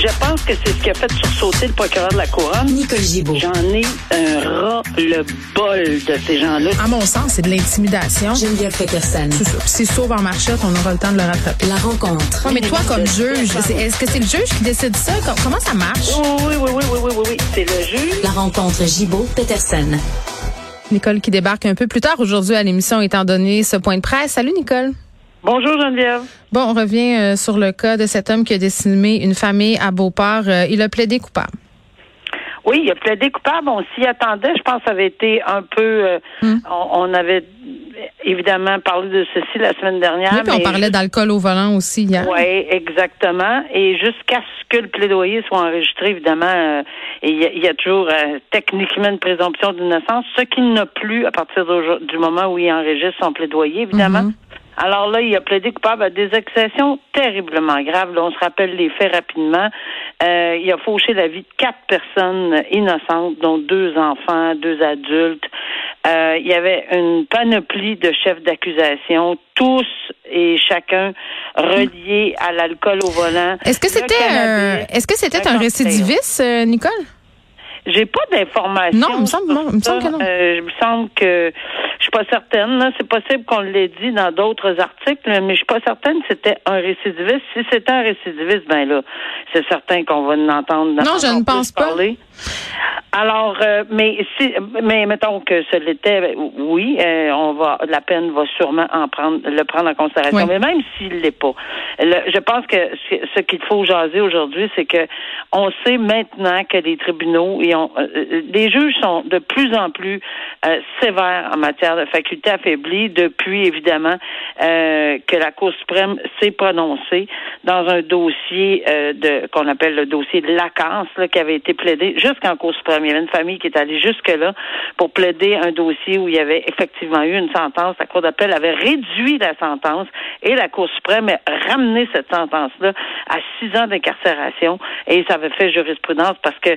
Je pense que c'est ce qui a fait sursauter le procureur de la Couronne. Nicole Gibault. J'en ai un ras le bol de ces gens-là. À mon sens, c'est de l'intimidation. Geneviève Peterson. C'est ça. Puis S'il sauve en marchette, on aura le temps de le rattraper. La rencontre. Ouais, mais toi, comme juge, est-ce que c'est le juge qui décide ça? Com- Comment ça marche? Oui, oui, oui, oui, oui, oui, oui, oui. C'est le juge. La rencontre Gibault-Peterson. Nicole qui débarque un peu plus tard aujourd'hui à l'émission étant donné ce point de presse. Salut Nicole. Bonjour Geneviève. Bon, on revient euh, sur le cas de cet homme qui a décimé une famille à Beauport. Euh, il a plaidé coupable. Oui, il a plaidé coupable. On s'y attendait. Je pense que ça avait été un peu. euh, Hmm. on, on avait évidemment parlé de ceci la semaine dernière. Oui, puis on mais parlait d'alcool au volant aussi hier. Oui, exactement. Et jusqu'à ce que le plaidoyer soit enregistré, évidemment, il y, a- il y a toujours techniquement une présomption d'innocence, ce qu'il n'a plus à partir du moment où il enregistre son plaidoyer, évidemment. Mhm. Alors là, il a plaidé coupable à des accusations terriblement graves. Là, on se rappelle les faits rapidement. Euh, il a fauché la vie de quatre personnes innocentes, dont deux enfants, deux adultes. Euh, il y avait une panoplie de chefs d'accusation, tous et chacun reliés à l'alcool au volant. Est-ce que c'était euh, est-ce que c'était un récidiviste, euh, Nicole? J'ai pas d'informations. Non, il me semble- sur non, il me semble que non. Euh, il me semble que je suis pas certaine. C'est possible qu'on l'ait dit dans d'autres articles, mais je suis pas certaine que c'était un récidiviste. Si c'était un récidiviste, ben là, c'est certain qu'on va en entendre. Non, je ne pense pas. parler. Alors, euh, mais si, mais mettons que ce l'était, oui, euh, on va, la peine va sûrement en prendre, le prendre en considération. Oui. Mais même s'il l'est pas, le- je pense que ce, ce qu'il faut jaser aujourd'hui, c'est que on sait maintenant que les tribunaux et on, euh, les juges sont de plus en plus euh, sévères en matière de faculté affaiblie depuis évidemment euh, que la Cour suprême s'est prononcée dans un dossier euh, de qu'on appelle le dossier de Lacasse là, qui avait été plaidé suprême. Il y avait une famille qui est allée jusque là pour plaider un dossier où il y avait effectivement eu une sentence. La Cour d'appel avait réduit la sentence et la Cour suprême a ramené cette sentence-là à six ans d'incarcération et ça avait fait jurisprudence parce que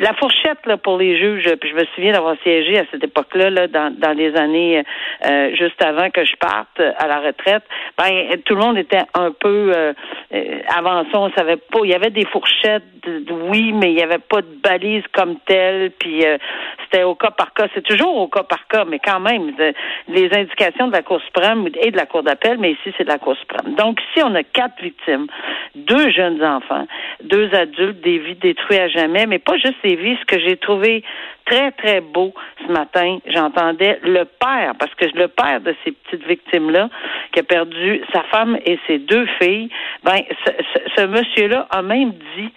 la fourchette là, pour les juges, puis je me souviens d'avoir siégé à cette époque-là, là, dans, dans les années euh, juste avant que je parte à la retraite, ben tout le monde était un peu euh, euh, avancé, on savait pas. Il y avait des fourchettes, oui, mais il n'y avait pas de balise comme telle, puis euh, c'était au cas par cas. C'est toujours au cas par cas, mais quand même, les indications de la Cour suprême et de la Cour d'appel, mais ici, c'est de la Cour suprême. Donc, ici, on a quatre victimes, deux jeunes enfants, deux adultes, des vies détruites à jamais, mais pas juste des vies. Ce que j'ai trouvé très, très beau ce matin, j'entendais le père, parce que le père de ces petites victimes-là, qui a perdu sa femme et ses deux filles, ben, ce, ce- ce monsieur-là a même dit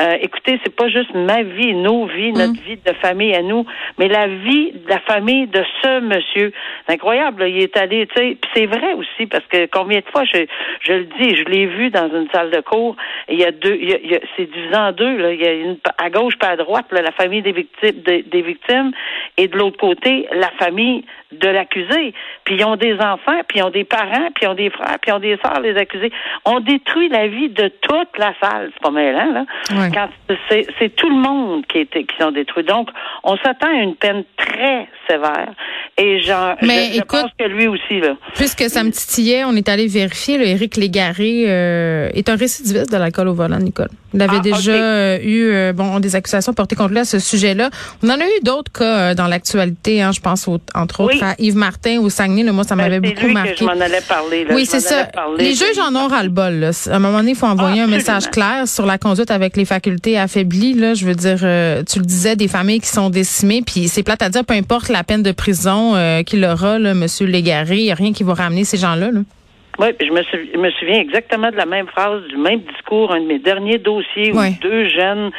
euh, écoutez, c'est pas juste ma vie, nos vies, notre vie de famille à nous, mais la vie de la famille de ce monsieur. C'est incroyable, là, il est allé, tu sais, c'est vrai aussi parce que combien de fois je, je le dis, je l'ai vu dans une salle de cours. Il y a deux, il y a, il y a- c'est divisé en deux. Là, il y a une à gauche pas à droite, là, la famille des victimes, des, des victimes, et de l'autre côté la famille de l'accusé. Puis ils ont des enfants, puis ils ont des parents, puis ils ont des frères, puis ils ont des sœurs, les accusés. On détruit la vie de toute la salle. C'est pas mêlant, là. Ouais. Quand c'est, tout le monde qui, est, qui sont détruits. Donc, on s'attend à une peine très sévère. Et genre, Mais je, je écoute- pense que lui aussi, là. Puisque ça me titillait, on est allé vérifier. Là, Éric Légaré euh, est un récidiviste de l'alcool au volant, Nicole. Il avait Ah, déjà euh, eu euh, bon des accusations portées contre lui à ce sujet-là. On en a eu d'autres cas euh, dans l'actualité. Hein, je pense au- entre autres à Yves Martin au Saguenay. Moi, ça m'avait Ben, c'est beaucoup lui marqué. que je m'en allais parler. Là. Oui, c'est ça. parler. Les juges en ont ras-le-bol. À un moment donné, il faut envoyer Ah, un message absolument. clair sur la conduite avec les facultés affaiblies. Je veux dire, euh, tu le disais, des familles qui sont décimées, puis c'est plate à dire, peu importe la peine de prison euh, qu'il aura, là, Monsieur Légaré, il n'y a rien qui va ramener ces gens-là. Là. Oui, je me, sou- je me souviens exactement de la même phrase, du même discours, un de mes derniers dossiers où deux jeunes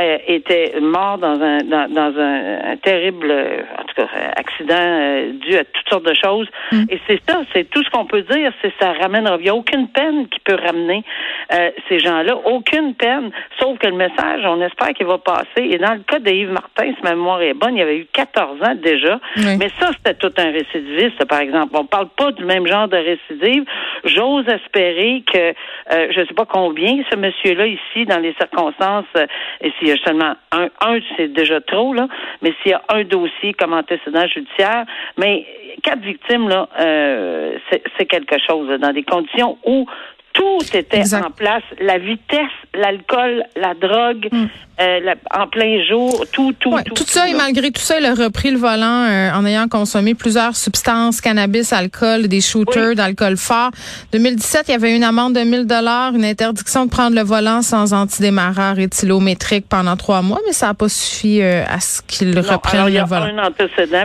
euh, étaient morts dans un dans, dans un, un terrible, euh, en tout cas, euh, accident euh, dû à toutes sortes de choses. Mm. Et c'est ça, c'est tout ce qu'on peut dire, c'est ça ramène. Il n'y a aucune peine qui peut ramener euh, ces gens-là, aucune peine, sauf que le message, on espère qu'il va passer. Et dans le cas de Yves Martin, si ma mémoire est bonne, il y avait eu 14 ans déjà, Oui. mais ça, c'était tout un récidiviste, par exemple. On parle pas du même genre de récidive. J'ose espérer que, euh, je ne sais pas combien, ce monsieur-là ici, dans les circonstances, euh, et s'il y a seulement un, un c'est déjà trop, là, mais s'il y a un dossier comme antécédent judiciaire, mais quatre victimes, là, euh, c'est quelque chose, dans des conditions où tout était en place. La vitesse, l'alcool, la drogue, mm. euh, en plein jour, tout, tout, tout. Tout ça, et malgré tout ça, il a repris le volant euh, en ayant consommé plusieurs substances, cannabis, alcool, des shooters d'alcool fort. 2017, il y avait une amende de 1000 dollars, une interdiction de prendre le volant sans antidémarreur éthylométrique pendant trois mois, mais ça n'a pas suffi euh, à ce qu'il reprenne le volant.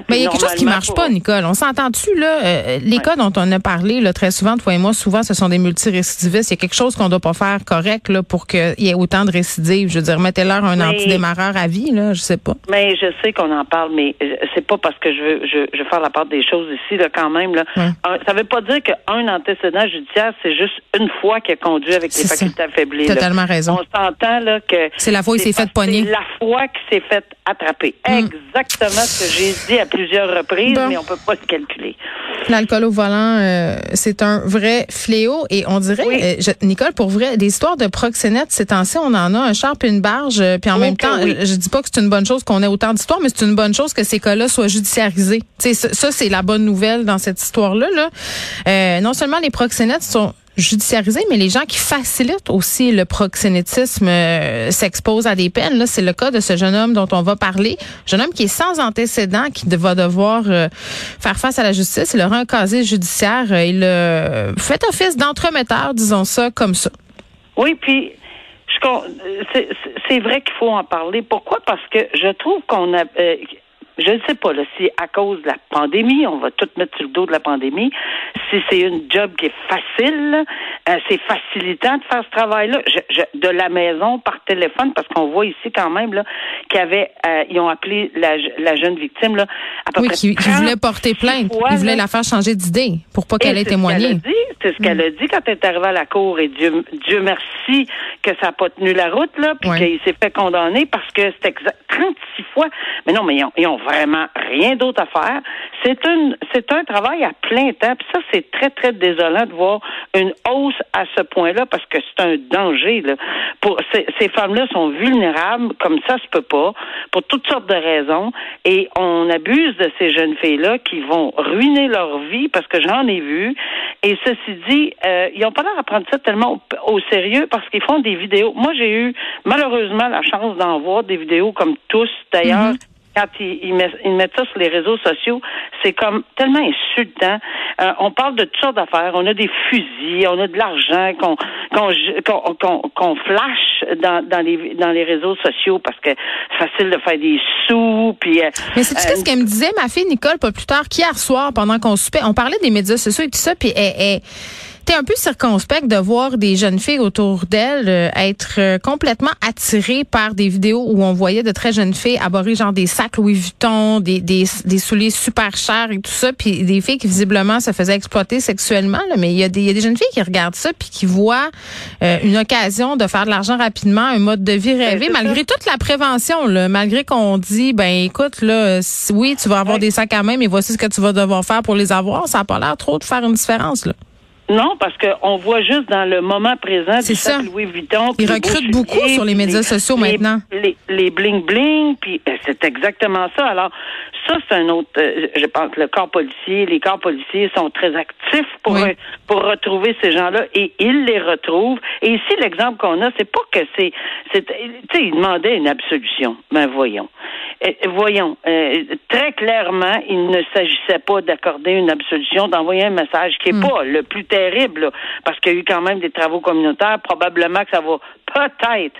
mais il y a quelque chose qui marche pas, Nicole. On s'entend-tu, là? les cas dont on a parlé là, très souvent, toi et moi, souvent, ce sont des multirécidivistes il y a quelque chose qu'on doit pas faire correct là, pour qu'il y ait autant de récidives. Je veux dire, mettez-leur un antidémarreur à vie, là, je sais pas. Mais je sais qu'on en parle, mais euh, c'est pas parce que je veux, je, veux faire la part des choses ici, là, quand même. Là. Ça veut pas dire qu'un antécédent judiciaire, c'est juste une fois qu'il a conduit avec les facultés affaiblies. Totalement raison. On s'entend là que c'est la fois il s'est fait pogner. C'est la fois qu'il s'est fait attraper. Mm. Exactement ce que j'ai dit à plusieurs reprises, mais on peut pas se calculer. L'alcool au volant, euh, c'est un vrai fléau et on dirait, euh, Nicole, pour vrai, des histoires de proxénètes, ces temps-ci, on en a un char et une barge, euh, puis en même temps, je dis pas que c'est une bonne chose qu'on ait autant d'histoires, mais c'est une bonne chose que ces cas-là soient judiciarisés. ça, c'est la bonne nouvelle dans cette histoire-là. Là. non seulement les proxénètes sont judiciarisé, mais les gens qui facilitent aussi le proxénétisme euh, s'exposent à des peines. Là, c'est le cas de ce jeune homme dont on va parler. Jeune homme qui est sans antécédent, qui va devoir euh, faire face à la justice. Il aura un casier judiciaire. Euh, il fait office d'entremetteur, disons ça, comme ça. Oui, puis c'est vrai qu'il faut en parler. Pourquoi? Parce que je trouve qu'on a je ne sais pas là, si à cause de la pandémie, on va tout mettre sur le dos de la pandémie, si c'est une job qui est facile, euh, c'est facilitant de faire ce travail-là, de la maison par téléphone, parce qu'on voit ici quand même là qu'ils avaient, euh, ils ont appelé la, la jeune victime là, à peu oui, qui, voulait porter plainte, ils voulaient la faire changer d'idée pour pas qu'elle ait témoigné. C'est ce qu'elle a dit quand elle est arrivée à la cour. Et Dieu, Dieu merci que ça n'a pas tenu la route là, puis qu'il s'est fait condamner parce que c'était 36 fois. Mais non, mais ils ont, ils ont vraiment rien d'autre à faire. C'est une, c'est un travail à plein temps. Puis ça, c'est très, très désolant de voir une hausse à ce point-là parce que c'est un danger. Là. Pour ces, ces femmes-là sont vulnérables, comme ça se peut pas, pour toutes sortes de raisons. Et on abuse de ces jeunes filles-là qui vont ruiner leur vie parce que j'en ai vu. Et ceci dit, euh, ils n'ont pas l'air à prendre ça tellement au, sérieux parce qu'ils font des vidéos. Moi, j'ai eu malheureusement la chance d'en voir des vidéos comme tous d'ailleurs. Mm-hmm quand ils, mettent, ça sur les réseaux sociaux, c'est comme tellement insultant. Euh, on parle de toutes sortes d'affaires. On a des fusils, on a de l'argent qu'on qu'on flash dans, dans, les, dans les réseaux sociaux parce que c'est facile de faire des sous. Puis, euh, Mais c'est ce qu'elle me disait, ma fille Nicole, pas plus tard, qu'hier soir, pendant qu'on soupait, on parlait des médias sociaux et tout ça, puis elle un peu circonspect de voir des jeunes filles autour d'elle euh, être euh, complètement attirées par des vidéos où on voyait de très jeunes filles aborder genre des sacs Louis Vuitton, des, des, des souliers super chers et tout ça, puis des filles qui visiblement se faisaient exploiter sexuellement. Là, mais il y, a des, y a des jeunes filles qui regardent ça puis qui voient euh, une occasion de faire de l'argent rapidement, un mode de vie ben, rêvé, malgré toute la prévention, là, malgré qu'on dit, ben écoute, là, oui, tu vas avoir des sacs à main, mais voici ce que tu vas devoir faire pour les avoir. Ça n'a pas l'air trop de faire une différence. Là. Non, parce qu'on voit juste dans le moment présent du ça. Louis Vuitton. Ils recrutent beaucoup sur les médias sociaux maintenant. Les, bling bling, puis euh, c'est exactement ça. Alors ça, c'est un autre. Euh, je pense que le corps policier, les corps policiers sont très actifs pour pour retrouver ces gens-là et ils les retrouvent. Et ici, l'exemple qu'on a, c'est pas que c'est, c'est, tu sais, ils demandaient une absolution. Ben voyons. Euh, voyons, euh, très clairement, il ne s'agissait pas d'accorder une absolution, d'envoyer un message qui est hmm. pas le plus terrible, parce qu'il y a eu quand même des travaux communautaires. Probablement que ça va peut-être,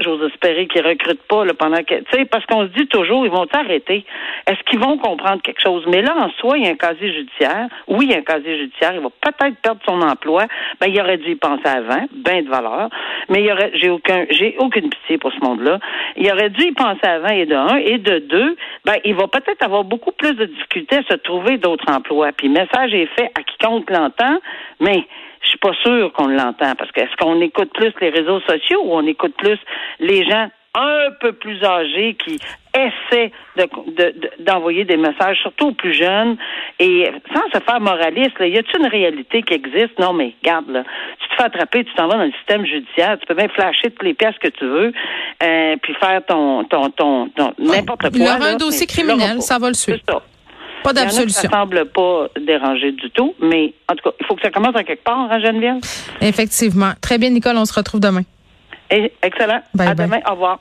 j'ose espérer qu'ils recrutent pas là, pendant que, tu sais, parce qu'on se dit toujours, ils vont s'arrêter. Est-ce qu'ils vont comprendre quelque chose? Mais là, en soi, il y a un casier judiciaire. Oui, il y a un casier judiciaire. Il va peut-être perdre son emploi. Ben, il aurait dû y penser avant, ben de valeur. Mais il y aurait, j'ai aucun, j'ai aucune pitié pour ce monde-là. Il aurait dû y penser avant et de un et de deux, ben, il va peut-être avoir beaucoup plus de difficultés à se trouver d'autres emplois. Puis, message est fait à quiconque l'entend, mais je suis pas sûre qu'on l'entend parce que est-ce qu'on écoute plus les réseaux sociaux ou on écoute plus les gens un peu plus âgés qui essaient d'envoyer de, des messages, surtout aux plus jeunes, et sans se faire moraliste, là, y a-t-il une réalité qui existe? Non, mais regarde, là, tu te fais attraper, tu t'en vas dans le système judiciaire, tu peux même flasher toutes les pièces que tu veux, euh, puis faire ton, ton, ton, n'importe quoi. Il y aura un dossier criminel, ça va le suivre. Pas d'absolution. Ça semble pas déranger du tout, mais en tout cas, il faut que ça commence à quelque part, hein, Geneviève? Effectivement. Très bien, Nicole, on se retrouve demain. Et, excellent. Bye à bye. demain. Au revoir.